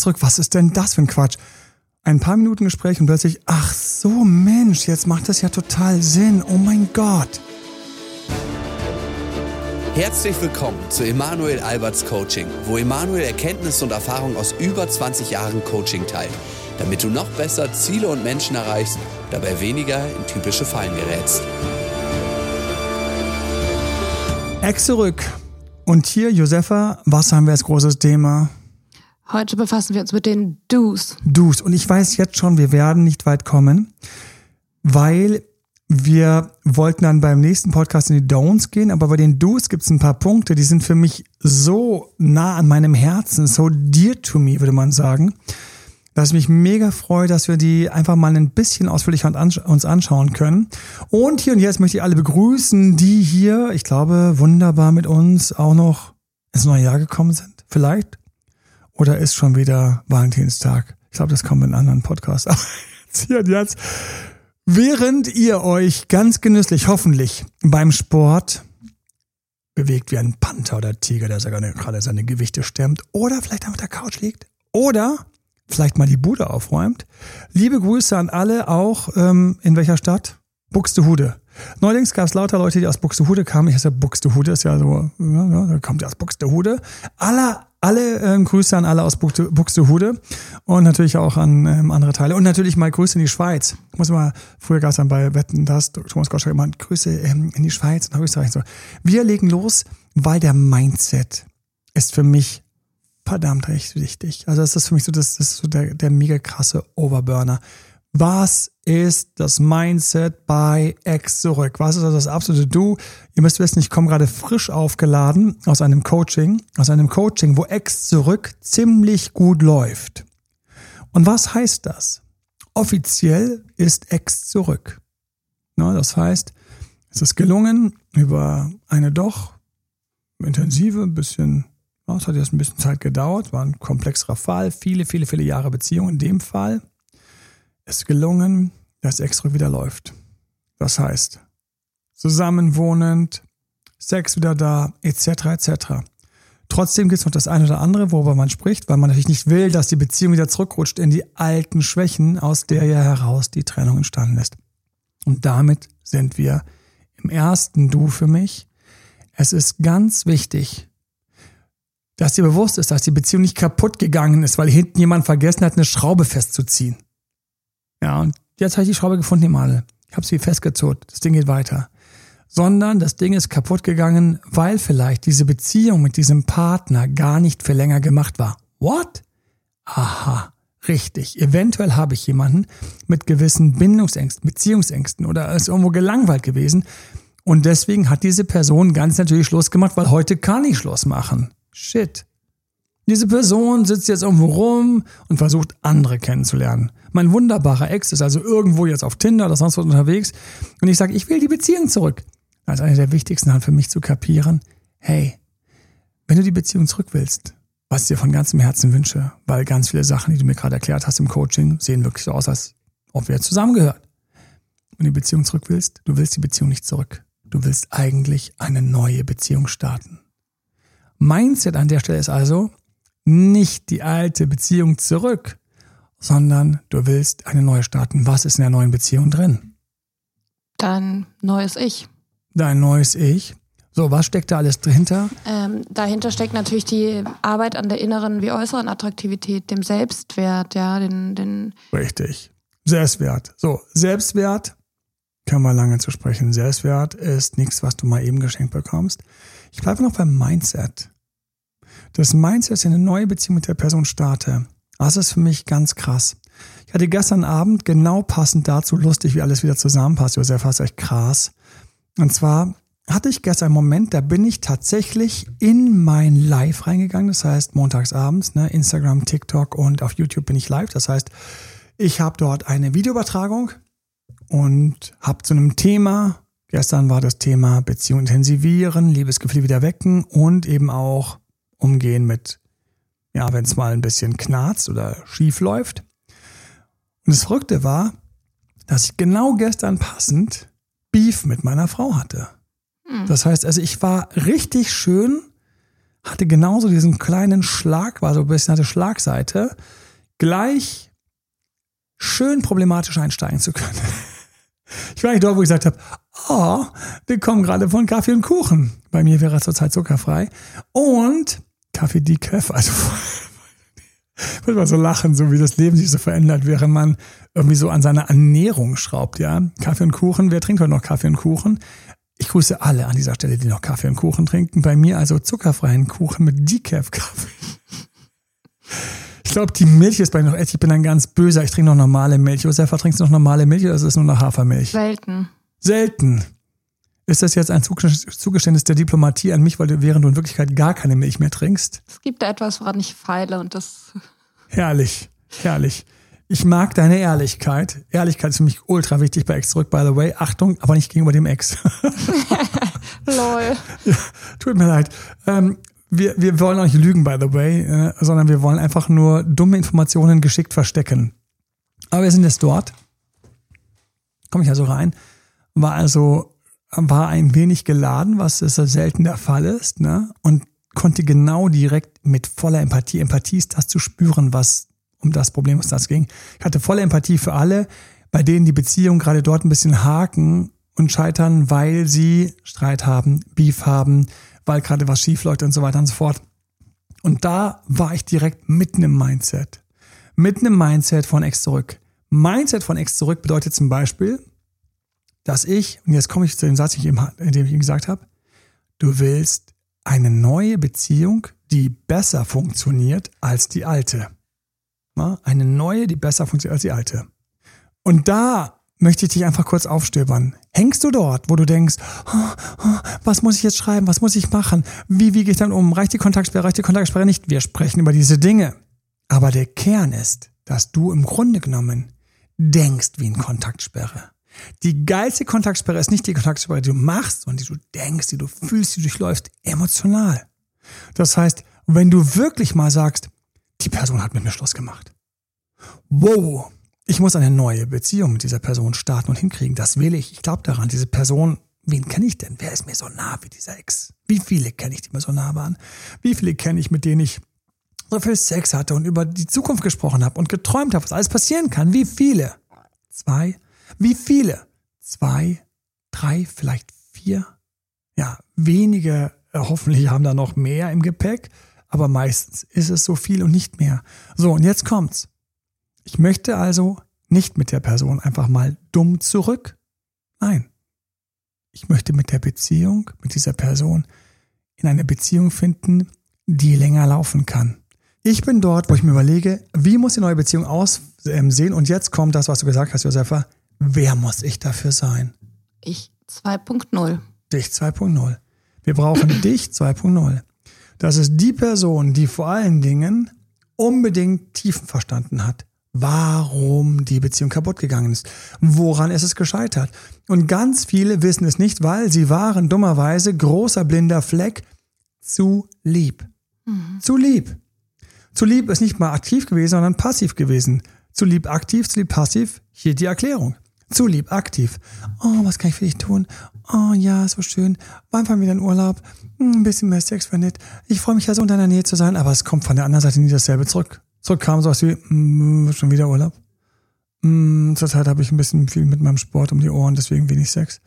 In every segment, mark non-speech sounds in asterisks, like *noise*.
Zurück, was ist denn das für ein Quatsch? Ein paar Minuten Gespräch und plötzlich, ach so Mensch, jetzt macht das ja total Sinn. Oh mein Gott. Herzlich willkommen zu Emanuel Alberts Coaching, wo Emanuel Erkenntnisse und Erfahrung aus über 20 Jahren Coaching teilt, damit du noch besser Ziele und Menschen erreichst, dabei weniger in typische Fallen gerätst. Ex zurück. Und hier, Josefa, was haben wir als großes Thema? Heute befassen wir uns mit den Do's. Do's. Und ich weiß jetzt schon, wir werden nicht weit kommen, weil wir wollten dann beim nächsten Podcast in die Don'ts gehen, aber bei den Do's gibt es ein paar Punkte, die sind für mich so nah an meinem Herzen, so dear to me, würde man sagen, dass ich mich mega freue, dass wir die einfach mal ein bisschen ausführlicher uns anschauen können. Und hier und jetzt möchte ich alle begrüßen, die hier, ich glaube, wunderbar mit uns auch noch ins neue Jahr gekommen sind. Vielleicht oder ist schon wieder Valentinstag? Ich glaube, das kommt in einem anderen Podcast. *laughs* Aber jetzt hier und jetzt. Während ihr euch ganz genüsslich, hoffentlich, beim Sport bewegt wie ein Panther oder Tiger, der gerade seine Gewichte stemmt, oder vielleicht auf der Couch liegt, oder vielleicht mal die Bude aufräumt. Liebe Grüße an alle, auch ähm, in welcher Stadt? Buxtehude. Neuerdings gab es lauter Leute, die aus Buxtehude kamen. Ich heiße Buxtehude, ist ja so, ja, ja, da kommt ja aus Buxtehude. Aller alle ähm, Grüße an alle aus Buxtehude und natürlich auch an ähm, andere Teile. Und natürlich mal Grüße in die Schweiz. Ich muss mal, früher gab bei Wetten, das Thomas Gottschalk immer Grüße ähm, in die Schweiz und Österreich. So. Wir legen los, weil der Mindset ist für mich verdammt recht wichtig. Also das ist für mich so, das, das ist so der, der mega krasse Overburner. Was ist das Mindset bei X zurück? Was ist also das absolute Du? Ihr müsst wissen, ich komme gerade frisch aufgeladen aus einem Coaching, aus einem Coaching, wo X zurück ziemlich gut läuft. Und was heißt das? Offiziell ist X zurück. Na, das heißt, es ist gelungen, über eine doch intensive, ein bisschen, es hat jetzt ein bisschen Zeit gedauert, war ein komplexerer Fall, viele, viele, viele Jahre Beziehung in dem Fall ist gelungen, dass Extra wieder läuft. Das heißt, zusammenwohnend, Sex wieder da, etc. etc. Trotzdem gibt es noch das eine oder andere, worüber man spricht, weil man natürlich nicht will, dass die Beziehung wieder zurückrutscht in die alten Schwächen, aus der ja heraus die Trennung entstanden ist. Und damit sind wir im ersten Du für mich. Es ist ganz wichtig, dass dir bewusst ist, dass die Beziehung nicht kaputt gegangen ist, weil hinten jemand vergessen hat, eine Schraube festzuziehen. Ja, und jetzt habe ich die Schraube gefunden im Adel. Ich habe sie festgezurrt. Das Ding geht weiter. Sondern das Ding ist kaputt gegangen, weil vielleicht diese Beziehung mit diesem Partner gar nicht für länger gemacht war. What? Aha, richtig. Eventuell habe ich jemanden mit gewissen Bindungsängsten, Beziehungsängsten oder ist irgendwo gelangweilt gewesen. Und deswegen hat diese Person ganz natürlich Schluss gemacht, weil heute kann ich Schluss machen. Shit. Diese Person sitzt jetzt irgendwo rum und versucht andere kennenzulernen. Mein wunderbarer Ex ist also irgendwo jetzt auf Tinder oder sonst was unterwegs und ich sage, ich will die Beziehung zurück. Ist eine der wichtigsten Sachen für mich zu kapieren. Hey, wenn du die Beziehung zurück willst, was ich dir von ganzem Herzen wünsche, weil ganz viele Sachen, die du mir gerade erklärt hast im Coaching, sehen wirklich so aus, als ob wir zusammengehört. Wenn du die Beziehung zurück willst, du willst die Beziehung nicht zurück. Du willst eigentlich eine neue Beziehung starten. Mindset an der Stelle ist also, nicht die alte Beziehung zurück, sondern du willst eine neue starten. Was ist in der neuen Beziehung drin? Dein neues Ich. Dein neues Ich. So, was steckt da alles dahinter? Ähm, dahinter steckt natürlich die Arbeit an der inneren wie äußeren Attraktivität, dem Selbstwert, ja, den, den. Richtig. Selbstwert. So, Selbstwert können wir lange zu sprechen. Selbstwert ist nichts, was du mal eben geschenkt bekommst. Ich bleibe noch beim Mindset. Das Mindset, dass ich eine neue Beziehung mit der Person starte, das ist für mich ganz krass. Ich hatte gestern Abend genau passend dazu lustig, wie alles wieder zusammenpasst. Josef, das ist echt krass. Und zwar hatte ich gestern einen Moment, da bin ich tatsächlich in mein Live reingegangen. Das heißt, montags abends, ne, Instagram, TikTok und auf YouTube bin ich live. Das heißt, ich habe dort eine Videoübertragung und habe zu einem Thema, gestern war das Thema Beziehung intensivieren, Liebesgefühle wieder wecken und eben auch umgehen mit, ja, wenn es mal ein bisschen knarzt oder schief läuft. Und das Verrückte war, dass ich genau gestern passend Beef mit meiner Frau hatte. Hm. Das heißt, also ich war richtig schön hatte genauso diesen kleinen Schlag, war so ein bisschen hatte Schlagseite, gleich schön problematisch einsteigen zu können. *laughs* Ich war nicht dort, wo ich gesagt habe, oh, wir kommen gerade von Kaffee und Kuchen. Bei mir wäre zurzeit zuckerfrei. Und Kaffee Decaf, also *laughs* ich würde mal so lachen, so wie das Leben sich so verändert, während man irgendwie so an seiner Ernährung schraubt, ja. Kaffee und Kuchen, wer trinkt heute noch Kaffee und Kuchen? Ich grüße alle an dieser Stelle, die noch Kaffee und Kuchen trinken. Bei mir also zuckerfreien Kuchen mit Decaf-Kaffee. *laughs* Ich glaube, die Milch ist bei mir noch echt. Ich bin dann ganz böser. Ich trinke noch normale Milch. Josefa, trinkst du noch normale Milch oder ist es nur noch Hafermilch? Selten. Selten. Ist das jetzt ein Zugeständnis der Diplomatie an mich, weil du während du in Wirklichkeit gar keine Milch mehr trinkst? Es gibt da etwas, woran ich feile und das. *laughs* Herrlich, herrlich. Ich mag deine Ehrlichkeit. Ehrlichkeit ist für mich ultra wichtig bei Ex zurück, by the way. Achtung, aber nicht gegenüber dem Ex. *laughs* *laughs* Lol. Ja, tut mir leid. Ähm, wir, wir wollen auch nicht lügen, by the way, äh, sondern wir wollen einfach nur dumme Informationen geschickt verstecken. Aber wir sind jetzt dort. Komme ich also rein. War also, war ein wenig geladen, was ist selten der Fall ist, ne? Und konnte genau direkt mit voller Empathie, Empathie ist das zu spüren, was um das Problem, was das ging. Ich hatte volle Empathie für alle, bei denen die Beziehungen gerade dort ein bisschen haken und scheitern, weil sie Streit haben, Beef haben, weil gerade was schief läuft und so weiter und so fort. Und da war ich direkt mitten im Mindset. Mitten im Mindset von Ex zurück. Mindset von Ex zurück bedeutet zum Beispiel, dass ich, und jetzt komme ich zu dem Satz, dem ich ihm gesagt habe, du willst eine neue Beziehung, die besser funktioniert als die alte. Eine neue, die besser funktioniert als die alte. Und da möchte ich dich einfach kurz aufstöbern. Hängst du dort, wo du denkst, oh, oh, was muss ich jetzt schreiben, was muss ich machen, wie, wie gehe ich dann um, reicht die Kontaktsperre, reicht die Kontaktsperre nicht? Wir sprechen über diese Dinge. Aber der Kern ist, dass du im Grunde genommen denkst wie ein Kontaktsperre. Die geilste Kontaktsperre ist nicht die Kontaktsperre, die du machst, sondern die du denkst, die du fühlst, die durchläufst, emotional. Das heißt, wenn du wirklich mal sagst, die Person hat mit mir Schluss gemacht. Wow, ich muss eine neue Beziehung mit dieser Person starten und hinkriegen. Das will ich. Ich glaube daran. Diese Person, wen kenne ich denn? Wer ist mir so nah wie dieser Ex? Wie viele kenne ich, die mir so nah waren? Wie viele kenne ich, mit denen ich so viel Sex hatte und über die Zukunft gesprochen habe und geträumt habe, was alles passieren kann? Wie viele? Zwei? Wie viele? Zwei, drei, vielleicht vier? Ja, wenige äh, hoffentlich haben da noch mehr im Gepäck aber meistens ist es so viel und nicht mehr. So, und jetzt kommt's. Ich möchte also nicht mit der Person einfach mal dumm zurück. Nein. Ich möchte mit der Beziehung, mit dieser Person in eine Beziehung finden, die länger laufen kann. Ich bin dort, wo ich mir überlege, wie muss die neue Beziehung aussehen? Ähm, und jetzt kommt das, was du gesagt hast, Josefa. Wer muss ich dafür sein? Ich 2.0. Dich 2.0. Wir brauchen *clears throat* dich 2.0. Das ist die Person, die vor allen Dingen unbedingt Tiefen verstanden hat. Warum die Beziehung kaputt gegangen ist. Woran ist es gescheitert? Und ganz viele wissen es nicht, weil sie waren dummerweise großer blinder Fleck zu lieb. Mhm. Zu lieb. Zu lieb ist nicht mal aktiv gewesen, sondern passiv gewesen. Zu lieb aktiv, zu lieb passiv. Hier die Erklärung. Zu lieb aktiv. Oh, was kann ich für dich tun? Oh ja, so schön. Wann fahren wir in Urlaub? Hm, ein bisschen mehr Sex wäre nett. Ich freue mich ja so in deiner Nähe zu sein, aber es kommt von der anderen Seite nie dasselbe zurück. Zurück kam sowas wie, mm, schon wieder Urlaub. Mm, zurzeit habe ich ein bisschen viel mit meinem Sport um die Ohren, deswegen wenig Sex.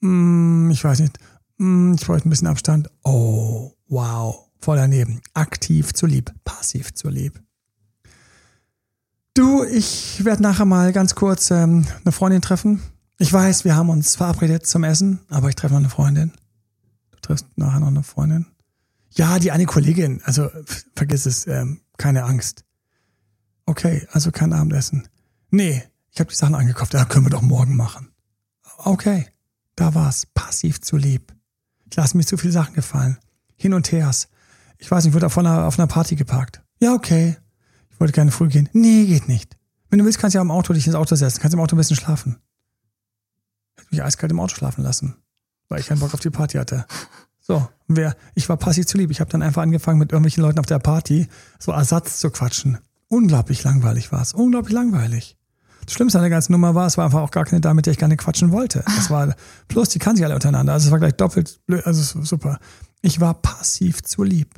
Mm, ich weiß nicht. Mm, ich bräuchte ein bisschen Abstand. Oh, wow. Voll daneben. Aktiv zu lieb, passiv zu lieb. Du, ich werde nachher mal ganz kurz ähm, eine Freundin treffen. Ich weiß, wir haben uns verabredet zum Essen, aber ich treffe noch eine Freundin triffst nachher noch eine Freundin? Ja, die eine Kollegin. Also vergiss es, ähm, keine Angst. Okay, also kein Abendessen. Nee, ich habe die Sachen angekauft. Ja, können wir doch morgen machen. Okay, da war's. Passiv zu lieb. Ich lasse mir zu viele Sachen gefallen. Hin und hers. Ich weiß nicht, ich wurde auf einer, auf einer Party geparkt. Ja, okay. Wollte gerne früh gehen. Nee, geht nicht. Wenn du willst, kannst du ja im Auto dich ins Auto setzen. Kannst im Auto ein bisschen schlafen. Ich mich eiskalt im Auto schlafen lassen weil ich keinen Bock auf die Party hatte. So, wer, ich war passiv zu lieb. Ich habe dann einfach angefangen, mit irgendwelchen Leuten auf der Party so Ersatz zu quatschen. Unglaublich langweilig war es. Unglaublich langweilig. Das Schlimmste an der ganzen Nummer war, es war einfach auch gar keine Dame, mit der ich gerne quatschen wollte. Das war, plus die kann sich alle untereinander. Also es war gleich doppelt blöd, also super. Ich war passiv zu lieb.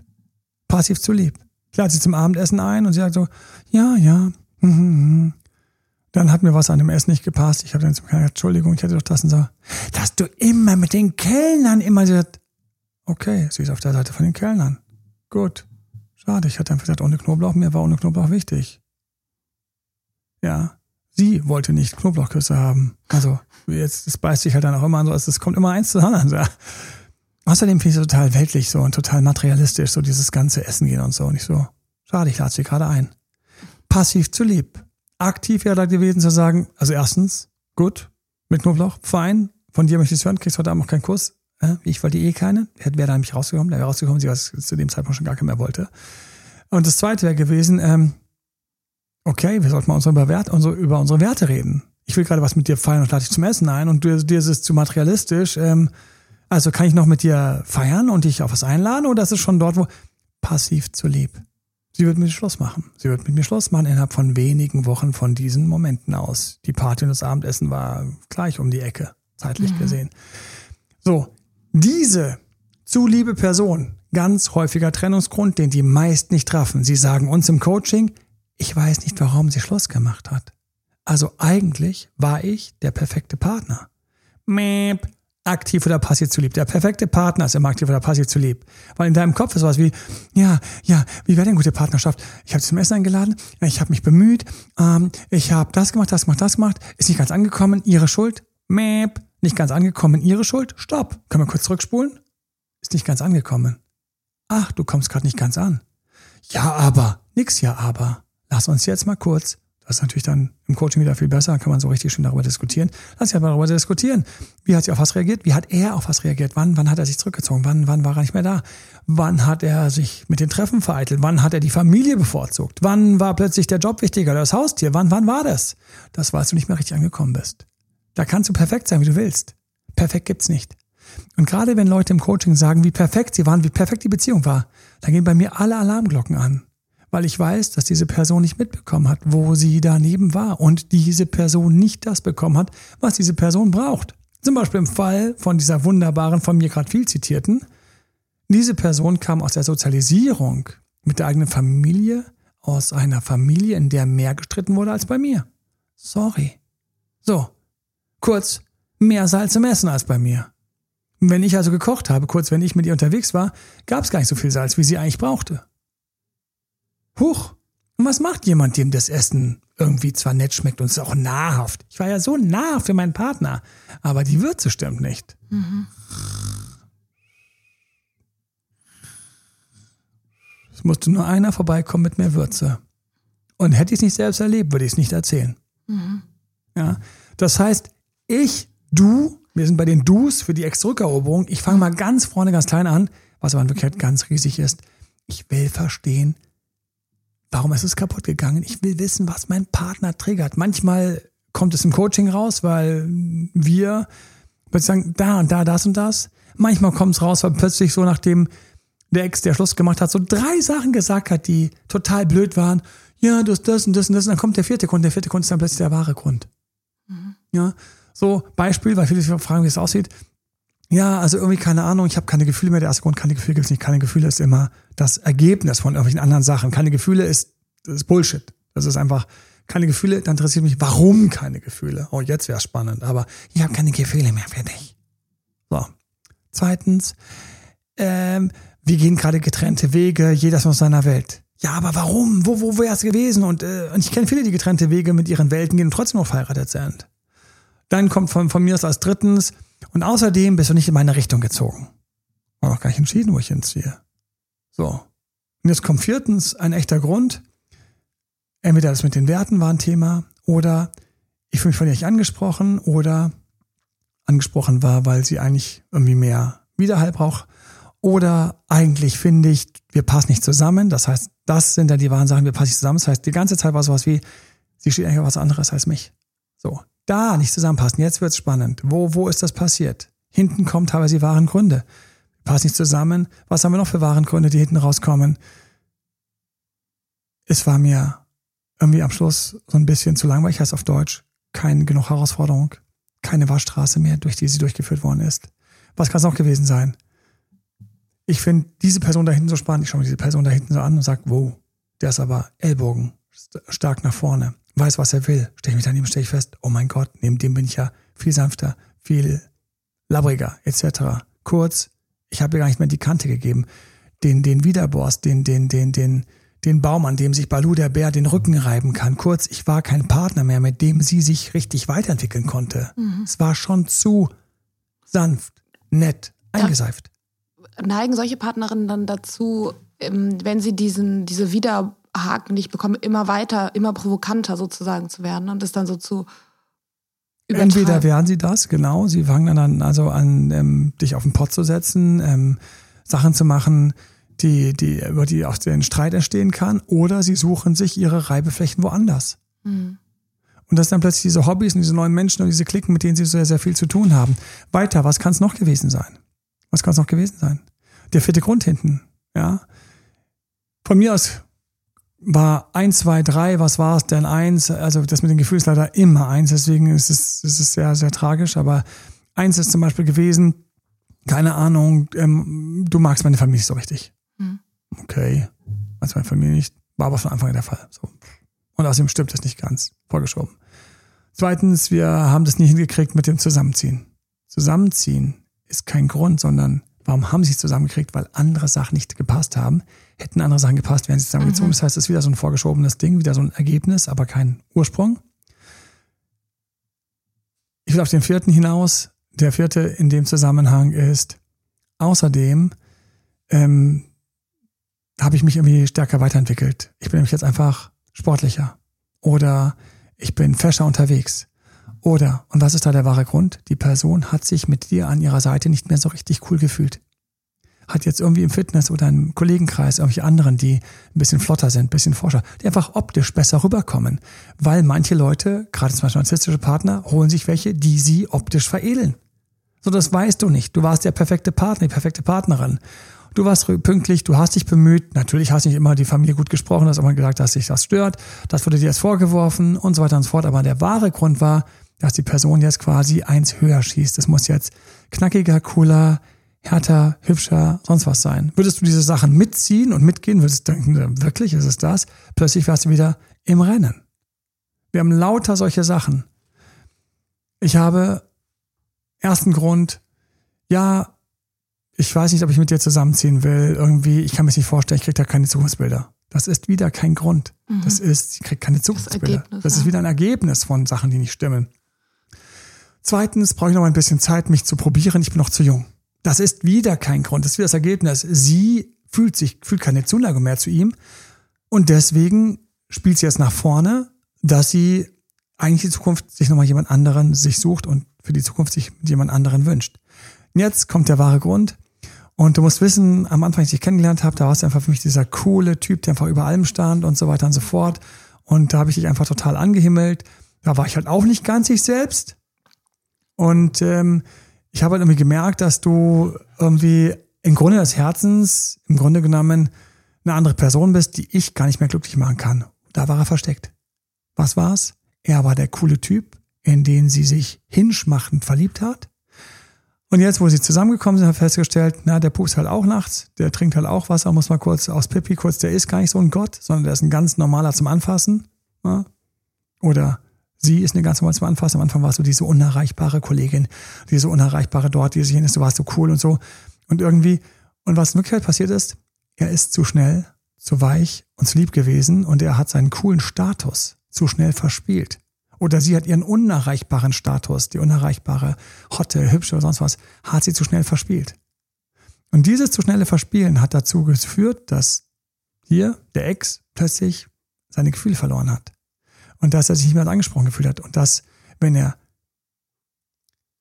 Passiv zu lieb. Ich lade sie zum Abendessen ein und sie sagt so, ja, ja. Mhm, mhm. Dann hat mir was an dem Essen nicht gepasst. Ich habe dann gesagt, Entschuldigung, ich hätte doch das und so. Dass du immer mit den Kellnern immer so, okay, sie ist auf der Seite von den Kellnern. Gut. Schade, ich hatte einfach gesagt, ohne Knoblauch, mir war ohne Knoblauch wichtig. Ja. Sie wollte nicht Knoblauchküsse haben. Also, jetzt, das beißt sich halt dann auch immer an, so, es kommt immer eins zu anderen. So. Außerdem finde ich es total weltlich so und total materialistisch, so dieses ganze Essen gehen und so. Und ich so, schade, ich lade sie gerade ein. Passiv zu lieb aktiv wäre da gewesen zu sagen, also erstens, gut, mit Knoblauch, fein, von dir möchte ich es hören, kriegst heute Abend noch keinen Kuss. Ich wollte eh keine. Hätte wäre da nämlich rausgekommen, da wäre rausgekommen, sie was zu dem Zeitpunkt schon gar keinen mehr wollte. Und das zweite wäre gewesen, ähm, okay, wir sollten mal unsere über, Wert, unsere, über unsere Werte reden. Ich will gerade was mit dir feiern und lade dich zum Essen ein und du, dir ist es zu materialistisch. Ähm, also kann ich noch mit dir feiern und dich auf was einladen oder ist es schon dort, wo passiv zu lieb? Sie wird mit mir Schluss machen. Sie wird mit mir Schluss machen innerhalb von wenigen Wochen von diesen Momenten aus. Die Party und das Abendessen war gleich um die Ecke, zeitlich mhm. gesehen. So, diese zu liebe Person, ganz häufiger Trennungsgrund, den die meist nicht trafen. Sie sagen uns im Coaching, ich weiß nicht, warum sie Schluss gemacht hat. Also eigentlich war ich der perfekte Partner. Mäp, aktiv oder passiv zu lieb. Der perfekte Partner ist immer aktiv oder passiv zu lieb. Weil in deinem Kopf ist sowas wie, ja, ja, wie wäre denn gute Partnerschaft? Ich habe zum Essen eingeladen, ich habe mich bemüht, ähm, ich habe das gemacht, das gemacht, das gemacht, ist nicht ganz angekommen, ihre Schuld, Mäp, nicht ganz angekommen, ihre Schuld, stopp. Können wir kurz zurückspulen? Ist nicht ganz angekommen. Ach, du kommst gerade nicht ganz an. Ja, aber, nix ja, aber. Lass uns jetzt mal kurz das ist natürlich dann im Coaching wieder viel besser, dann kann man so richtig schön darüber diskutieren. Lass ja mal darüber diskutieren. Wie hat sie auf was reagiert? Wie hat er auf was reagiert? Wann, wann hat er sich zurückgezogen? Wann, wann war er nicht mehr da? Wann hat er sich mit den Treffen vereitelt? Wann hat er die Familie bevorzugt? Wann war plötzlich der Job wichtiger oder das Haustier? Wann, wann war das? Das war, als du nicht mehr richtig angekommen bist. Da kannst du perfekt sein, wie du willst. Perfekt gibt's nicht. Und gerade wenn Leute im Coaching sagen, wie perfekt sie waren, wie perfekt die Beziehung war, dann gehen bei mir alle Alarmglocken an weil ich weiß, dass diese Person nicht mitbekommen hat, wo sie daneben war und diese Person nicht das bekommen hat, was diese Person braucht. Zum Beispiel im Fall von dieser wunderbaren, von mir gerade viel zitierten. Diese Person kam aus der Sozialisierung mit der eigenen Familie, aus einer Familie, in der mehr gestritten wurde als bei mir. Sorry. So. Kurz, mehr Salz im Essen als bei mir. Wenn ich also gekocht habe, kurz wenn ich mit ihr unterwegs war, gab es gar nicht so viel Salz, wie sie eigentlich brauchte. Huch, und was macht jemand, dem das Essen irgendwie zwar nett schmeckt und es ist auch nahrhaft? Ich war ja so nah für meinen Partner, aber die Würze stimmt nicht. Mhm. Es musste nur einer vorbeikommen mit mehr Würze. Und hätte ich es nicht selbst erlebt, würde ich es nicht erzählen. Mhm. Ja, das heißt, ich, du, wir sind bei den Dus für die Ex-Rückeroberung. Ich fange mal ganz vorne, ganz klein an, was aber in Wirklichkeit ganz riesig ist. Ich will verstehen, Warum ist es kaputt gegangen? Ich will wissen, was mein Partner triggert. Manchmal kommt es im Coaching raus, weil wir sagen, da und da, das und das. Manchmal kommt es raus, weil plötzlich so nachdem der Ex, der Schluss gemacht hat, so drei Sachen gesagt hat, die total blöd waren. Ja, das, das und das und das. Und dann kommt der vierte Grund. Der vierte Grund ist dann plötzlich der wahre Grund. Mhm. Ja, so Beispiel, weil viele sich fragen, wie es aussieht. Ja, also irgendwie keine Ahnung, ich habe keine Gefühle mehr. Der erste Grund, keine Gefühle gibt's nicht. Keine Gefühle ist immer das Ergebnis von irgendwelchen anderen Sachen. Keine Gefühle ist, ist Bullshit. Das ist einfach keine Gefühle, dann interessiert mich, warum keine Gefühle. Oh, jetzt wäre spannend, aber ich habe keine Gefühle mehr für dich. So. Zweitens, ähm, wir gehen gerade getrennte Wege, jeder ist aus seiner Welt. Ja, aber warum? Wo, wo wäre es gewesen? Und, äh, und ich kenne viele, die getrennte Wege mit ihren Welten gehen und trotzdem noch verheiratet sind. Dann kommt von, von mir aus als drittens, und außerdem bist du nicht in meine Richtung gezogen. War noch gar nicht entschieden, wo ich hinziehe. So. Und jetzt kommt viertens ein echter Grund. Entweder das mit den Werten war ein Thema oder ich fühle mich von ihr nicht angesprochen oder angesprochen war, weil sie eigentlich irgendwie mehr Widerhall braucht. Oder eigentlich finde ich, wir passen nicht zusammen. Das heißt, das sind dann die wahren Sachen, wir passen nicht zusammen. Das heißt, die ganze Zeit war sowas wie, sie steht eigentlich auf was anderes als mich. So da nicht zusammenpassen. Jetzt wird's spannend. Wo, wo ist das passiert? Hinten kommt teilweise die wahren Gründe. Passen nicht zusammen. Was haben wir noch für wahren Gründe, die hinten rauskommen? Es war mir irgendwie am Schluss so ein bisschen zu langweilig, heißt auf Deutsch. Keine genug Herausforderung. Keine Waschstraße mehr, durch die sie durchgeführt worden ist. Was kann es auch gewesen sein? ich finde diese Person da hinten so spannend. Ich schaue mir diese Person da hinten so an und sage, wow, der ist aber Ellbogen, stark nach vorne, weiß, was er will. Stehe ich mich daneben, stelle ich fest, oh mein Gott, neben dem bin ich ja viel sanfter, viel labbriger, etc. Kurz, ich habe ihr gar nicht mehr die Kante gegeben. Den, den Widerborst, den, den, den, den, den Baum, an dem sich Balu der Bär den Rücken reiben kann. Kurz, ich war kein Partner mehr, mit dem sie sich richtig weiterentwickeln konnte. Mhm. Es war schon zu sanft, nett, eingeseift neigen solche Partnerinnen dann dazu, ähm, wenn sie diesen, diese Widerhaken nicht bekommen, immer weiter, immer provokanter sozusagen zu werden und das dann so zu Entweder werden sie das, genau. Sie fangen dann also an, ähm, dich auf den Pott zu setzen, ähm, Sachen zu machen, die, die, über die auch den Streit entstehen kann, oder sie suchen sich ihre Reibeflächen woanders. Mhm. Und das sind dann plötzlich diese Hobbys und diese neuen Menschen und diese Klicken, mit denen sie sehr, sehr viel zu tun haben. Weiter, was kann es noch gewesen sein? Was kann es noch gewesen sein? Der vierte Grund hinten, ja. Von mir aus war eins, zwei, drei, was war es denn eins? Also das mit dem Gefühl ist leider immer eins, deswegen ist es, ist es sehr, sehr tragisch. Aber eins ist zum Beispiel gewesen, keine Ahnung, ähm, du magst meine Familie nicht so richtig. Mhm. Okay, magst meine Familie nicht, war aber von Anfang an der Fall. So. Und außerdem stimmt das nicht ganz, vorgeschoben. Zweitens, wir haben das nie hingekriegt mit dem Zusammenziehen. Zusammenziehen ist kein Grund, sondern warum haben sie sich zusammengekriegt? Weil andere Sachen nicht gepasst haben. Hätten andere Sachen gepasst, wären sie zusammengezogen. Mhm. Das heißt, es ist wieder so ein vorgeschobenes Ding, wieder so ein Ergebnis, aber kein Ursprung. Ich will auf den vierten hinaus. Der vierte in dem Zusammenhang ist, außerdem ähm, habe ich mich irgendwie stärker weiterentwickelt. Ich bin nämlich jetzt einfach sportlicher oder ich bin fescher unterwegs oder, und was ist da der wahre Grund? Die Person hat sich mit dir an ihrer Seite nicht mehr so richtig cool gefühlt. Hat jetzt irgendwie im Fitness oder im Kollegenkreis irgendwelche anderen, die ein bisschen flotter sind, ein bisschen forscher, die einfach optisch besser rüberkommen. Weil manche Leute, gerade zum Beispiel narzisstische Partner, holen sich welche, die sie optisch veredeln. So, das weißt du nicht. Du warst der perfekte Partner, die perfekte Partnerin. Du warst pünktlich, du hast dich bemüht. Natürlich hast du nicht immer die Familie gut gesprochen, hast immer gesagt, dass dich das stört. Das wurde dir jetzt vorgeworfen und so weiter und so fort. Aber der wahre Grund war, dass die Person jetzt quasi eins höher schießt. Das muss jetzt knackiger, cooler, härter, hübscher, sonst was sein. Würdest du diese Sachen mitziehen und mitgehen, würdest du denken, wirklich ist es das? Plötzlich wärst du wieder im Rennen. Wir haben lauter solche Sachen. Ich habe ersten Grund, ja, ich weiß nicht, ob ich mit dir zusammenziehen will. Irgendwie, ich kann mir das nicht vorstellen, ich kriege da keine Zukunftsbilder. Das ist wieder kein Grund. Mhm. Das ist, ich kriege keine Zukunftsbilder. Das, das ist wieder ein Ergebnis von Sachen, die nicht stimmen. Zweitens brauche ich noch ein bisschen Zeit, mich zu probieren. Ich bin noch zu jung. Das ist wieder kein Grund. Das ist wieder das Ergebnis. Sie fühlt sich, fühlt keine Zuneigung mehr zu ihm. Und deswegen spielt sie jetzt nach vorne, dass sie eigentlich die Zukunft sich nochmal jemand anderen sich sucht und für die Zukunft sich jemand anderen wünscht. Und jetzt kommt der wahre Grund. Und du musst wissen, am Anfang, als ich dich kennengelernt habe, da warst du einfach für mich dieser coole Typ, der einfach über allem stand und so weiter und so fort. Und da habe ich dich einfach total angehimmelt. Da war ich halt auch nicht ganz ich selbst. Und ähm, ich habe halt irgendwie gemerkt, dass du irgendwie im Grunde des Herzens, im Grunde genommen, eine andere Person bist, die ich gar nicht mehr glücklich machen kann. Da war er versteckt. Was war's? Er war der coole Typ, in den sie sich hinschmachend verliebt hat. Und jetzt, wo sie zusammengekommen sind, haben festgestellt, na, der pupst halt auch nachts, der trinkt halt auch Wasser, muss mal kurz aus Pipi, kurz, der ist gar nicht so ein Gott, sondern der ist ein ganz normaler zum Anfassen. Ja? Oder Sie ist eine ganz normale zum Anfassen. Am Anfang warst du diese unerreichbare Kollegin, diese unerreichbare dort, die hin ist, du warst so cool und so. Und irgendwie, und was in Wirklichkeit passiert ist, er ist zu schnell, zu weich und zu lieb gewesen und er hat seinen coolen Status zu schnell verspielt. Oder sie hat ihren unerreichbaren Status, die unerreichbare, hotte, hübsche oder sonst was, hat sie zu schnell verspielt. Und dieses zu schnelle Verspielen hat dazu geführt, dass hier der Ex plötzlich seine Gefühle verloren hat und dass er sich nicht mehr angesprochen gefühlt hat und dass, wenn er,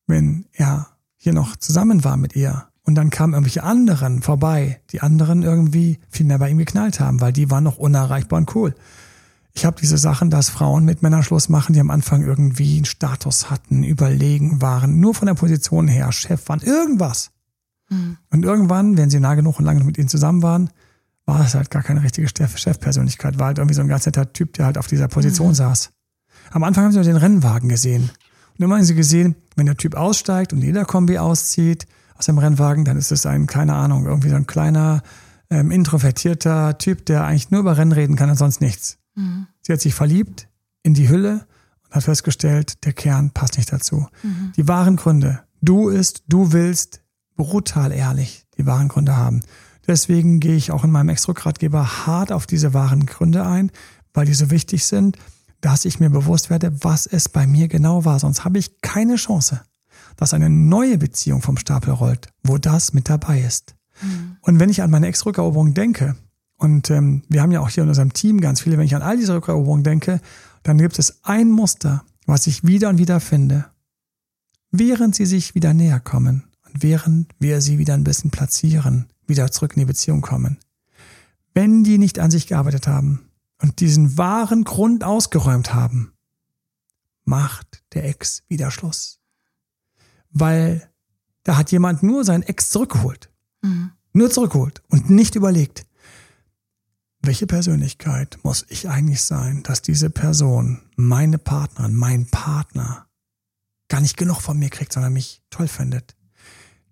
wenn er hier noch zusammen war mit ihr und dann kamen irgendwelche anderen vorbei, die anderen irgendwie viel mehr bei ihm geknallt haben, weil die waren noch unerreichbar und cool. Ich habe diese Sachen, dass Frauen mit Männern Schluss machen, die am Anfang irgendwie einen Status hatten, überlegen waren, nur von der Position her, Chef waren, irgendwas. Mhm. Und irgendwann, wenn sie nah genug und lange mit ihnen zusammen waren, war es halt gar keine richtige Chefpersönlichkeit, war halt irgendwie so ein ganz netter Typ, der halt auf dieser Position mhm. saß. Am Anfang haben sie nur den Rennwagen gesehen. Und immer haben sie gesehen, wenn der Typ aussteigt und die Lederkombi auszieht, aus dem Rennwagen, dann ist es ein, keine Ahnung, irgendwie so ein kleiner, ähm, introvertierter Typ, der eigentlich nur über Rennen reden kann und sonst nichts. Mhm. Sie hat sich verliebt in die Hülle und hat festgestellt, der Kern passt nicht dazu. Mhm. Die wahren Gründe. Du ist, du willst brutal ehrlich die wahren Gründe haben. Deswegen gehe ich auch in meinem Extrogradgeber hart auf diese wahren Gründe ein, weil die so wichtig sind, dass ich mir bewusst werde, was es bei mir genau war. Sonst habe ich keine Chance, dass eine neue Beziehung vom Stapel rollt, wo das mit dabei ist. Mhm. Und wenn ich an meine Ex-Rückeroberung denke, und ähm, wir haben ja auch hier in unserem Team ganz viele, wenn ich an all diese Rückeroberungen denke, dann gibt es ein Muster, was ich wieder und wieder finde, während sie sich wieder näher kommen während wir sie wieder ein bisschen platzieren, wieder zurück in die Beziehung kommen. Wenn die nicht an sich gearbeitet haben und diesen wahren Grund ausgeräumt haben, macht der Ex wieder Schluss. Weil da hat jemand nur seinen Ex zurückgeholt. Mhm. Nur zurückgeholt und nicht überlegt, welche Persönlichkeit muss ich eigentlich sein, dass diese Person, meine Partnerin, mein Partner, gar nicht genug von mir kriegt, sondern mich toll findet.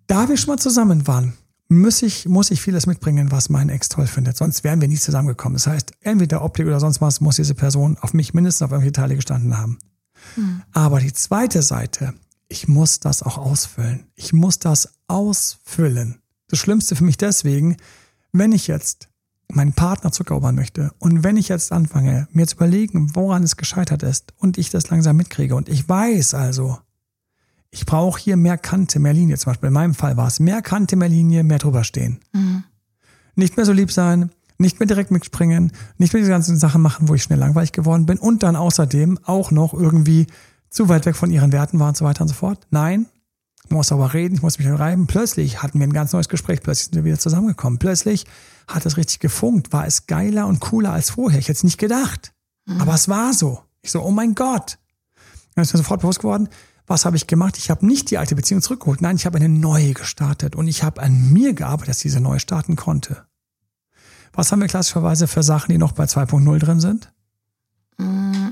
Da wir schon mal zusammen waren, muss ich, muss ich vieles mitbringen, was mein Ex toll findet. Sonst wären wir nie zusammengekommen. Das heißt, entweder Optik oder sonst was muss diese Person auf mich mindestens auf irgendwelche Teile gestanden haben. Mhm. Aber die zweite Seite, ich muss das auch ausfüllen. Ich muss das ausfüllen. Das Schlimmste für mich deswegen, wenn ich jetzt meinen Partner zuckerobern möchte und wenn ich jetzt anfange, mir zu überlegen, woran es gescheitert ist und ich das langsam mitkriege und ich weiß also, ich brauche hier mehr Kante, mehr Linie. Zum Beispiel in meinem Fall war es mehr Kante, mehr Linie, mehr drüber stehen. Mhm. Nicht mehr so lieb sein, nicht mehr direkt mitspringen, nicht mehr diese ganzen Sachen machen, wo ich schnell langweilig geworden bin und dann außerdem auch noch irgendwie zu weit weg von ihren Werten war und so weiter und so fort. Nein, ich muss aber reden, ich muss mich reiben. Plötzlich hatten wir ein ganz neues Gespräch, plötzlich sind wir wieder zusammengekommen. Plötzlich hat es richtig gefunkt, war es geiler und cooler als vorher. Ich hätte es nicht gedacht. Mhm. Aber es war so. Ich so, oh mein Gott. Dann ist mir sofort bewusst geworden, was habe ich gemacht? Ich habe nicht die alte Beziehung zurückgeholt. Nein, ich habe eine neue gestartet und ich habe an mir gearbeitet, dass diese neue starten konnte. Was haben wir klassischerweise für Sachen, die noch bei 2.0 drin sind? Mm,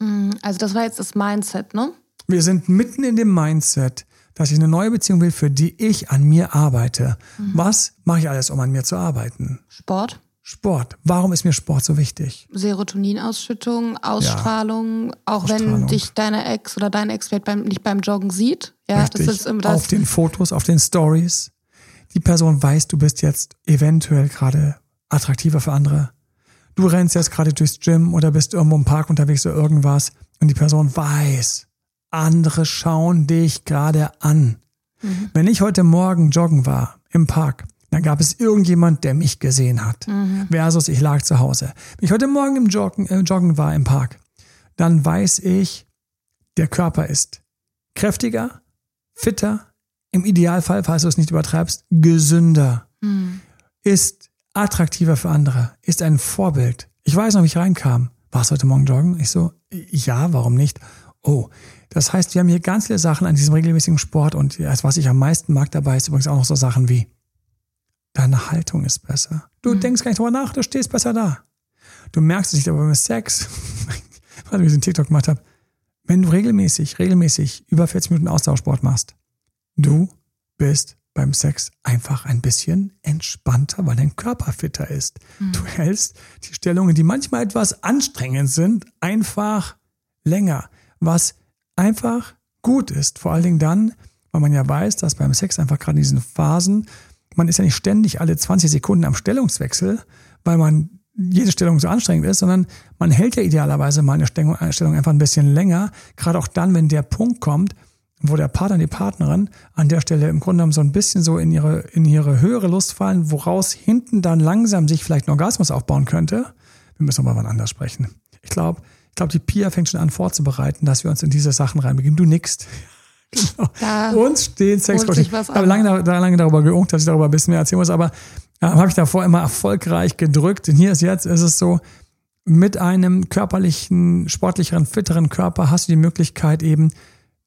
mm, also das war jetzt das Mindset, ne? Wir sind mitten in dem Mindset, dass ich eine neue Beziehung will, für die ich an mir arbeite. Mhm. Was mache ich alles, um an mir zu arbeiten? Sport. Sport. Warum ist mir Sport so wichtig? Serotoninausschüttung, Ausstrahlung, ja, auch Ausstrahlung. wenn dich deine Ex oder dein Ex beim, nicht beim Joggen sieht. Ja, Richtig. das ist immer das. Auf den Fotos, auf den Stories. Die Person weiß, du bist jetzt eventuell gerade attraktiver für andere. Du rennst jetzt gerade durchs Gym oder bist irgendwo im Park unterwegs oder irgendwas und die Person weiß, andere schauen dich gerade an. Mhm. Wenn ich heute Morgen joggen war im Park dann gab es irgendjemand, der mich gesehen hat. Mhm. Versus ich lag zu Hause. Wenn ich heute Morgen im Joggen, äh, Joggen war im Park, dann weiß ich, der Körper ist kräftiger, fitter, im Idealfall, falls du es nicht übertreibst, gesünder, mhm. ist attraktiver für andere, ist ein Vorbild. Ich weiß noch, wie ich reinkam. Warst du heute Morgen joggen? Ich so, ja, warum nicht? Oh, das heißt, wir haben hier ganz viele Sachen an diesem regelmäßigen Sport und was ich am meisten mag dabei ist übrigens auch noch so Sachen wie Deine Haltung ist besser. Du mhm. denkst gar nicht drüber nach, du stehst besser da. Du merkst es nicht, aber beim Sex, *laughs* weil ich diesen TikTok gemacht habe, wenn du regelmäßig, regelmäßig über 40 Minuten Austauschsport machst, du bist beim Sex einfach ein bisschen entspannter, weil dein Körper fitter ist. Mhm. Du hältst die Stellungen, die manchmal etwas anstrengend sind, einfach länger, was einfach gut ist. Vor allen Dingen dann, weil man ja weiß, dass beim Sex einfach gerade in diesen Phasen man ist ja nicht ständig alle 20 Sekunden am Stellungswechsel, weil man jede Stellung so anstrengend ist, sondern man hält ja idealerweise mal eine Stellung, einfach ein bisschen länger, gerade auch dann, wenn der Punkt kommt, wo der Partner, die Partnerin an der Stelle im Grunde genommen so ein bisschen so in ihre, in ihre höhere Lust fallen, woraus hinten dann langsam sich vielleicht ein Orgasmus aufbauen könnte. Wir müssen aber wann anders sprechen. Ich glaube, ich glaube, die Pia fängt schon an vorzubereiten, dass wir uns in diese Sachen reinbegeben. Du nickst. Genau. *laughs* Da Uns steht Sexcoaching. Ich habe lange, lange darüber geungt, dass ich darüber ein bisschen mehr erzählen muss, aber äh, habe ich davor immer erfolgreich gedrückt. Und hier ist jetzt, ist es so, mit einem körperlichen, sportlicheren, fitteren Körper hast du die Möglichkeit eben,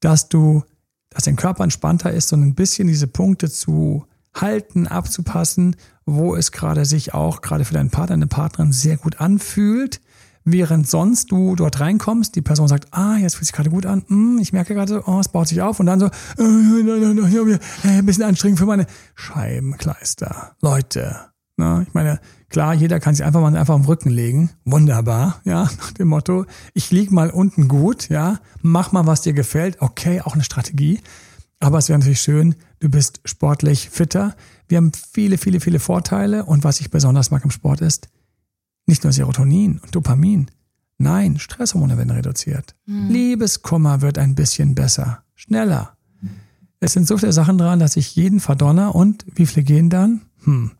dass du, dass dein Körper entspannter ist und ein bisschen diese Punkte zu halten, abzupassen, wo es gerade sich auch gerade für deinen Partner, deine Partnerin sehr gut anfühlt, während sonst du dort reinkommst, die Person sagt, ah, jetzt fühlt sich gerade gut an, hm, ich merke gerade, oh, es baut sich auf und dann so, äh, äh, ein bisschen anstrengend für meine Scheibenkleister. Leute, ne? ich meine, klar, jeder kann sich einfach mal einfach am Rücken legen, wunderbar, ja, *laughs* nach dem Motto, ich lieg mal unten gut, ja, mach mal, was dir gefällt, okay, auch eine Strategie, aber es wäre natürlich schön, du bist sportlich fitter. Wir haben viele, viele, viele Vorteile und was ich besonders mag im Sport ist, nicht nur Serotonin und Dopamin. Nein, Stresshormone werden reduziert. Mhm. Liebeskummer wird ein bisschen besser, schneller. Es sind so viele Sachen dran, dass ich jeden verdonner und wie viele gehen dann? Hm.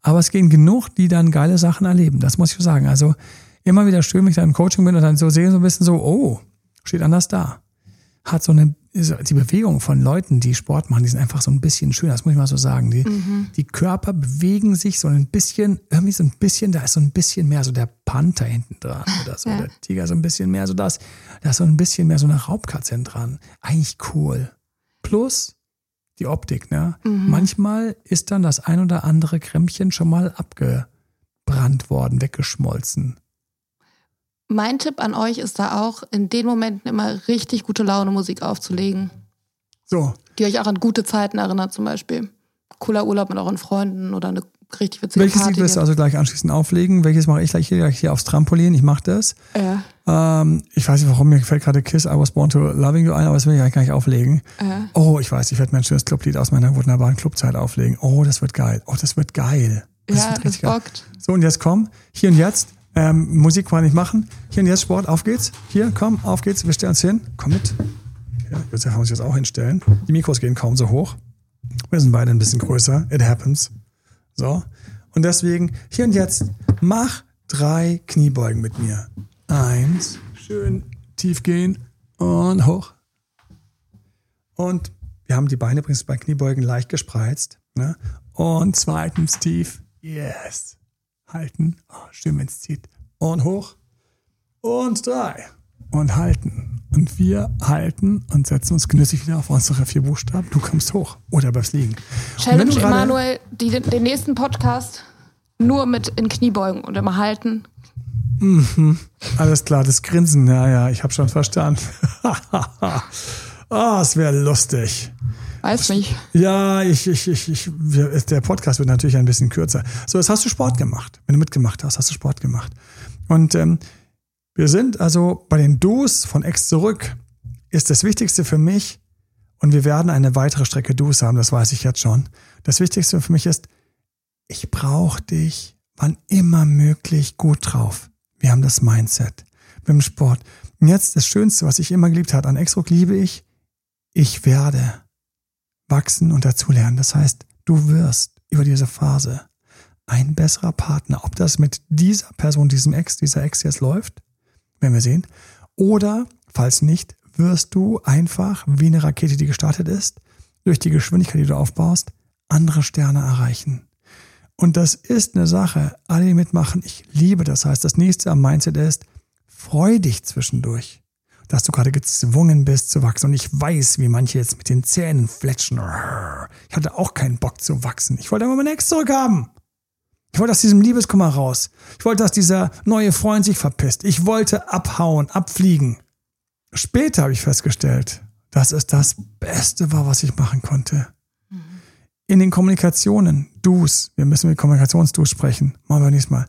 Aber es gehen genug, die dann geile Sachen erleben. Das muss ich sagen. Also immer wieder schön, wenn ich da im Coaching bin und dann so sehe, so ein bisschen so, oh, steht anders da. Hat so eine die Bewegung von Leuten, die Sport machen, die sind einfach so ein bisschen schön, das muss ich mal so sagen. Die, mhm. die Körper bewegen sich so ein bisschen, irgendwie so ein bisschen, da ist so ein bisschen mehr so der Panther hinten dran oder so, ja. der Tiger so ein bisschen mehr so das, da ist so ein bisschen mehr so eine Raubkatze dran. Eigentlich cool. Plus die Optik, ne? Mhm. Manchmal ist dann das ein oder andere Krämpchen schon mal abgebrannt worden, weggeschmolzen. Mein Tipp an euch ist da auch, in den Momenten immer richtig gute Laune Musik aufzulegen. So. Die euch auch an gute Zeiten erinnert, zum Beispiel. Cooler Urlaub mit euren Freunden oder eine richtig witzige Welches Party. Lied wirst du also gleich anschließend auflegen? Welches mache ich gleich hier, gleich hier aufs Trampolin? Ich mache das. Ja. Ähm, ich weiß nicht, warum mir gefällt gerade Kiss I Was Born to Loving You ein, aber das will ich eigentlich gar nicht auflegen. Ja. Oh, ich weiß, ich werde mein schönes Clublied aus meiner wunderbaren Clubzeit auflegen. Oh, das wird geil. Oh, das wird geil. Das ja, wird das bockt. Geil. So, und jetzt komm, hier und jetzt ähm, Musik kann ich machen. Hier und jetzt Sport, auf geht's. Hier, komm, auf geht's. Wir stellen uns hin. Komm mit. Ja, Josef wir uns jetzt auch hinstellen. Die Mikros gehen kaum so hoch. Wir sind beide ein bisschen größer. It happens. So. Und deswegen, hier und jetzt, mach drei Kniebeugen mit mir. Eins. Schön tief gehen und hoch. Und wir haben die Beine übrigens bei Kniebeugen leicht gespreizt. Ne? Und zweitens tief. Yes halten. Oh, schön, wenn es zieht. Und hoch. Und drei. Und halten. Und wir halten und setzen uns genüsslich wieder auf unsere vier Buchstaben. Du kommst hoch. Oder bleibst liegen. Challenge Emanuel, den nächsten Podcast nur mit in Kniebeugen und immer halten. Mhm. Alles klar, das Grinsen, ja, ja, ich habe schon verstanden. *laughs* Ah, oh, es wäre lustig. Weiß nicht. Ja, ich, ich, ich, ich, der Podcast wird natürlich ein bisschen kürzer. So, jetzt hast du Sport gemacht. Wenn du mitgemacht hast, hast du Sport gemacht. Und ähm, wir sind also bei den Do's von Ex zurück. Ist das Wichtigste für mich, und wir werden eine weitere Strecke Do's haben, das weiß ich jetzt schon. Das Wichtigste für mich ist, ich brauche dich wann immer möglich gut drauf. Wir haben das Mindset. Mit dem Sport. Und jetzt das Schönste, was ich immer geliebt habe an Exrock, liebe ich, ich werde wachsen und dazulernen. Das heißt, du wirst über diese Phase ein besserer Partner. Ob das mit dieser Person, diesem Ex, dieser Ex jetzt läuft, werden wir sehen. Oder, falls nicht, wirst du einfach, wie eine Rakete, die gestartet ist, durch die Geschwindigkeit, die du aufbaust, andere Sterne erreichen. Und das ist eine Sache, alle die mitmachen, ich liebe das. Heißt, das nächste am Mindset ist, freu dich zwischendurch dass du gerade gezwungen bist zu wachsen. Und ich weiß, wie manche jetzt mit den Zähnen fletschen. Ich hatte auch keinen Bock zu wachsen. Ich wollte aber meine Ex zurückhaben. Ich wollte aus diesem Liebeskummer raus. Ich wollte, dass dieser neue Freund sich verpisst. Ich wollte abhauen, abfliegen. Später habe ich festgestellt, dass es das Beste war, was ich machen konnte. In den Kommunikationen, Du's, wir müssen mit Kommunikationsdu's sprechen, machen wir nächstes Mal.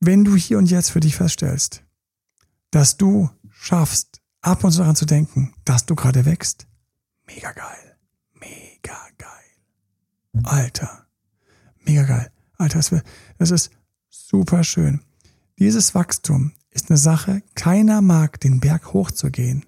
Wenn du hier und jetzt für dich feststellst, dass du schaffst, ab und zu daran zu denken, dass du gerade wächst, mega geil. Mega geil. Alter. Mega geil. Alter, das ist super schön. Dieses Wachstum ist eine Sache, keiner mag den Berg hochzugehen.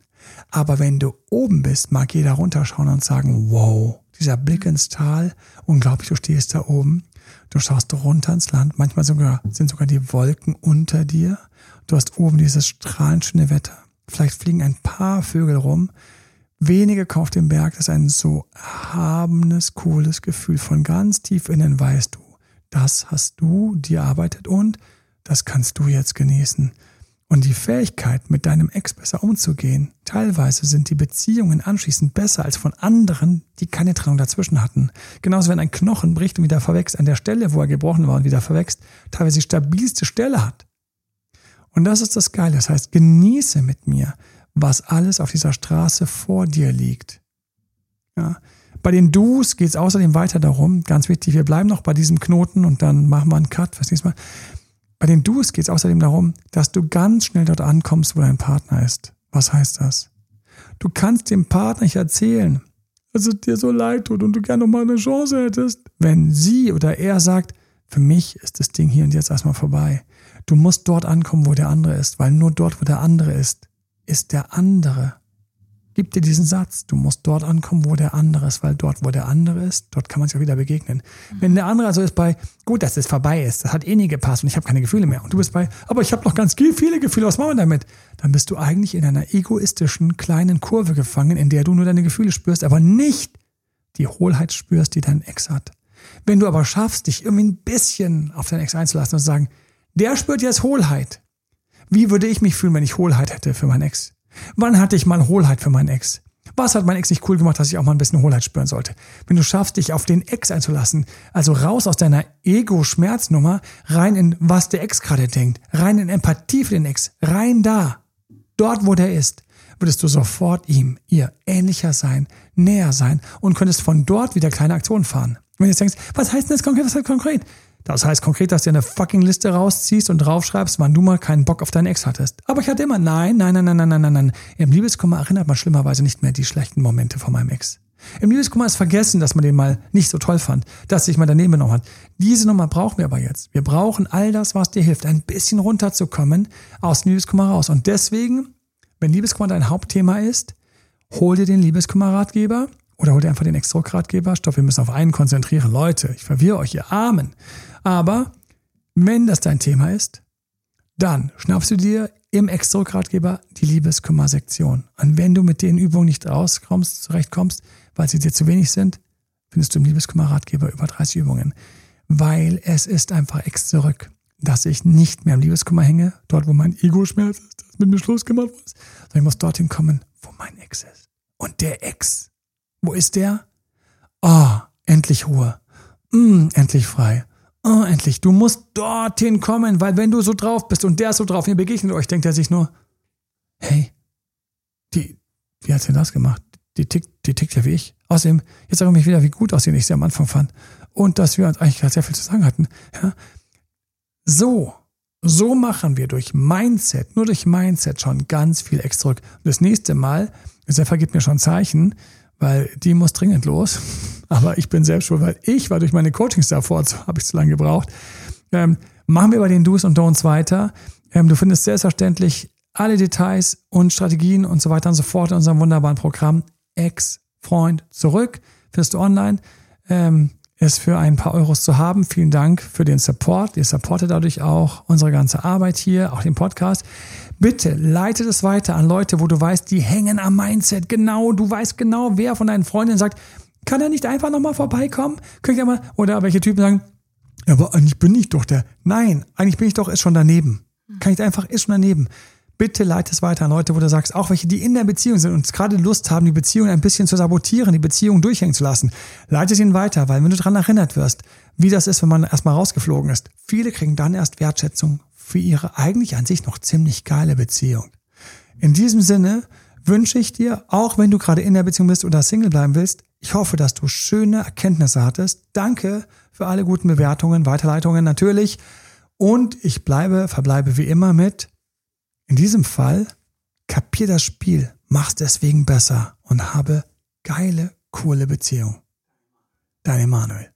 Aber wenn du oben bist, mag jeder runterschauen und sagen, wow, dieser Blick ins Tal, unglaublich, du stehst da oben, du schaust runter ins Land, manchmal sogar, sind sogar die Wolken unter dir, du hast oben dieses strahlend schöne Wetter. Vielleicht fliegen ein paar Vögel rum. Wenige auf dem Berg. Das ist ein so erhabenes, cooles Gefühl. Von ganz tief innen weißt du, das hast du dir erarbeitet und das kannst du jetzt genießen. Und die Fähigkeit, mit deinem Ex besser umzugehen, teilweise sind die Beziehungen anschließend besser als von anderen, die keine Trennung dazwischen hatten. Genauso wenn ein Knochen bricht und wieder verwächst, an der Stelle, wo er gebrochen war und wieder verwächst, teilweise die stabilste Stelle hat. Und das ist das Geile. Das heißt, genieße mit mir, was alles auf dieser Straße vor dir liegt. Ja. Bei den Do's geht es außerdem weiter darum, ganz wichtig, wir bleiben noch bei diesem Knoten und dann machen wir einen Cut fürs nächste Mal. Bei den Do's geht es außerdem darum, dass du ganz schnell dort ankommst, wo dein Partner ist. Was heißt das? Du kannst dem Partner nicht erzählen, dass es dir so leid tut und du gerne noch mal eine Chance hättest. Wenn sie oder er sagt, für mich ist das Ding hier und jetzt erstmal vorbei. Du musst dort ankommen, wo der andere ist, weil nur dort, wo der andere ist, ist der andere. Gib dir diesen Satz, du musst dort ankommen, wo der andere ist, weil dort, wo der andere ist, dort kann man sich auch wieder begegnen. Mhm. Wenn der andere also ist bei, gut, dass es vorbei ist, das hat eh nie gepasst und ich habe keine Gefühle mehr. Und du bist bei, aber ich habe noch ganz viele Gefühle, was machen wir damit? Dann bist du eigentlich in einer egoistischen kleinen Kurve gefangen, in der du nur deine Gefühle spürst, aber nicht die Hohlheit spürst, die dein Ex hat. Wenn du aber schaffst, dich irgendwie ein bisschen auf deinen Ex einzulassen und zu sagen, der spürt jetzt Hohlheit. Wie würde ich mich fühlen, wenn ich Hohlheit hätte für meinen Ex? Wann hatte ich mal Hohlheit für meinen Ex? Was hat mein Ex nicht cool gemacht, dass ich auch mal ein bisschen Hohlheit spüren sollte? Wenn du schaffst, dich auf den Ex einzulassen, also raus aus deiner Ego-Schmerznummer, rein in was der Ex gerade denkt, rein in Empathie für den Ex, rein da, dort wo der ist, würdest du sofort ihm, ihr ähnlicher sein, näher sein und könntest von dort wieder kleine Aktionen fahren. Wenn du jetzt denkst, was heißt denn das konkret, was heißt konkret? Das heißt konkret, dass du eine fucking Liste rausziehst und draufschreibst, wann du mal keinen Bock auf deinen Ex hattest. Aber ich hatte immer, nein, nein, nein, nein, nein, nein, nein. Im Liebeskummer erinnert man schlimmerweise nicht mehr die schlechten Momente von meinem Ex. Im Liebeskummer ist vergessen, dass man den mal nicht so toll fand, dass sich mal daneben genommen hat. Diese Nummer brauchen wir aber jetzt. Wir brauchen all das, was dir hilft, ein bisschen runterzukommen aus dem Liebeskummer raus. Und deswegen, wenn Liebeskummer dein Hauptthema ist, hol dir den Liebeskummer-Ratgeber oder hol dir einfach den Ex-Druck-Ratgeber. Stopp, wir müssen auf einen konzentrieren. Leute, ich verwirre euch, ihr Armen. Aber wenn das dein Thema ist, dann schnappst du dir im Extra-Ratgeber die Liebeskümmer-Sektion. Und wenn du mit den Übungen nicht rauskommst, zurechtkommst, weil sie dir zu wenig sind, findest du im Liebeskümmer-Ratgeber über 30 Übungen. Weil es ist einfach ex zurück, dass ich nicht mehr im Liebeskummer hänge, dort wo mein Ego-Schmerz ist, das mit mir Schluss gemacht wurde, sondern ich muss dorthin kommen, wo mein Ex ist. Und der Ex, wo ist der? Ah, oh, endlich Ruhe. Mm, endlich frei oh, endlich, du musst dorthin kommen, weil wenn du so drauf bist und der ist so drauf, ihr begegnet euch, denkt er sich nur, hey, die, wie hat sie das gemacht? Die tickt, die tickt ja wie ich. Außerdem, jetzt sage ich mich wieder, wie gut aussehen ich sie am Anfang fand. Und dass wir uns eigentlich sehr viel zu sagen hatten. Ja? So, so machen wir durch Mindset, nur durch Mindset schon ganz viel extra zurück. das nächste Mal, Sefa gibt mir schon Zeichen, weil die muss dringend los. *laughs* Aber ich bin selbst schuld, weil ich war durch meine Coachings davor, habe ich zu lange gebraucht. Ähm, machen wir bei den Do's und Don'ts weiter. Ähm, du findest selbstverständlich alle Details und Strategien und so weiter und so fort in unserem wunderbaren Programm Ex-Freund zurück. Findest du online. Ähm, ist für ein paar Euros zu haben. Vielen Dank für den Support. Ihr supportet dadurch auch unsere ganze Arbeit hier, auch den Podcast. Bitte leite es weiter an Leute, wo du weißt, die hängen am Mindset. Genau, du weißt genau, wer von deinen Freundinnen sagt, kann er nicht einfach nochmal vorbeikommen? Könnt ihr mal, oder welche Typen sagen, ja, aber eigentlich bin ich doch der. Nein, eigentlich bin ich doch, ist schon daneben. Kann ich einfach, ist schon daneben. Bitte leite es weiter an Leute, wo du sagst, auch welche, die in der Beziehung sind und gerade Lust haben, die Beziehung ein bisschen zu sabotieren, die Beziehung durchhängen zu lassen. Leite es ihnen weiter, weil wenn du daran erinnert wirst, wie das ist, wenn man erstmal rausgeflogen ist, viele kriegen dann erst Wertschätzung für ihre eigentlich an sich noch ziemlich geile Beziehung. In diesem Sinne wünsche ich dir, auch wenn du gerade in der Beziehung bist oder Single bleiben willst, ich hoffe, dass du schöne Erkenntnisse hattest. Danke für alle guten Bewertungen, Weiterleitungen natürlich. Und ich bleibe, verbleibe wie immer mit, in diesem Fall, kapier das Spiel, mach's deswegen besser und habe geile, coole Beziehung. Dein Emanuel.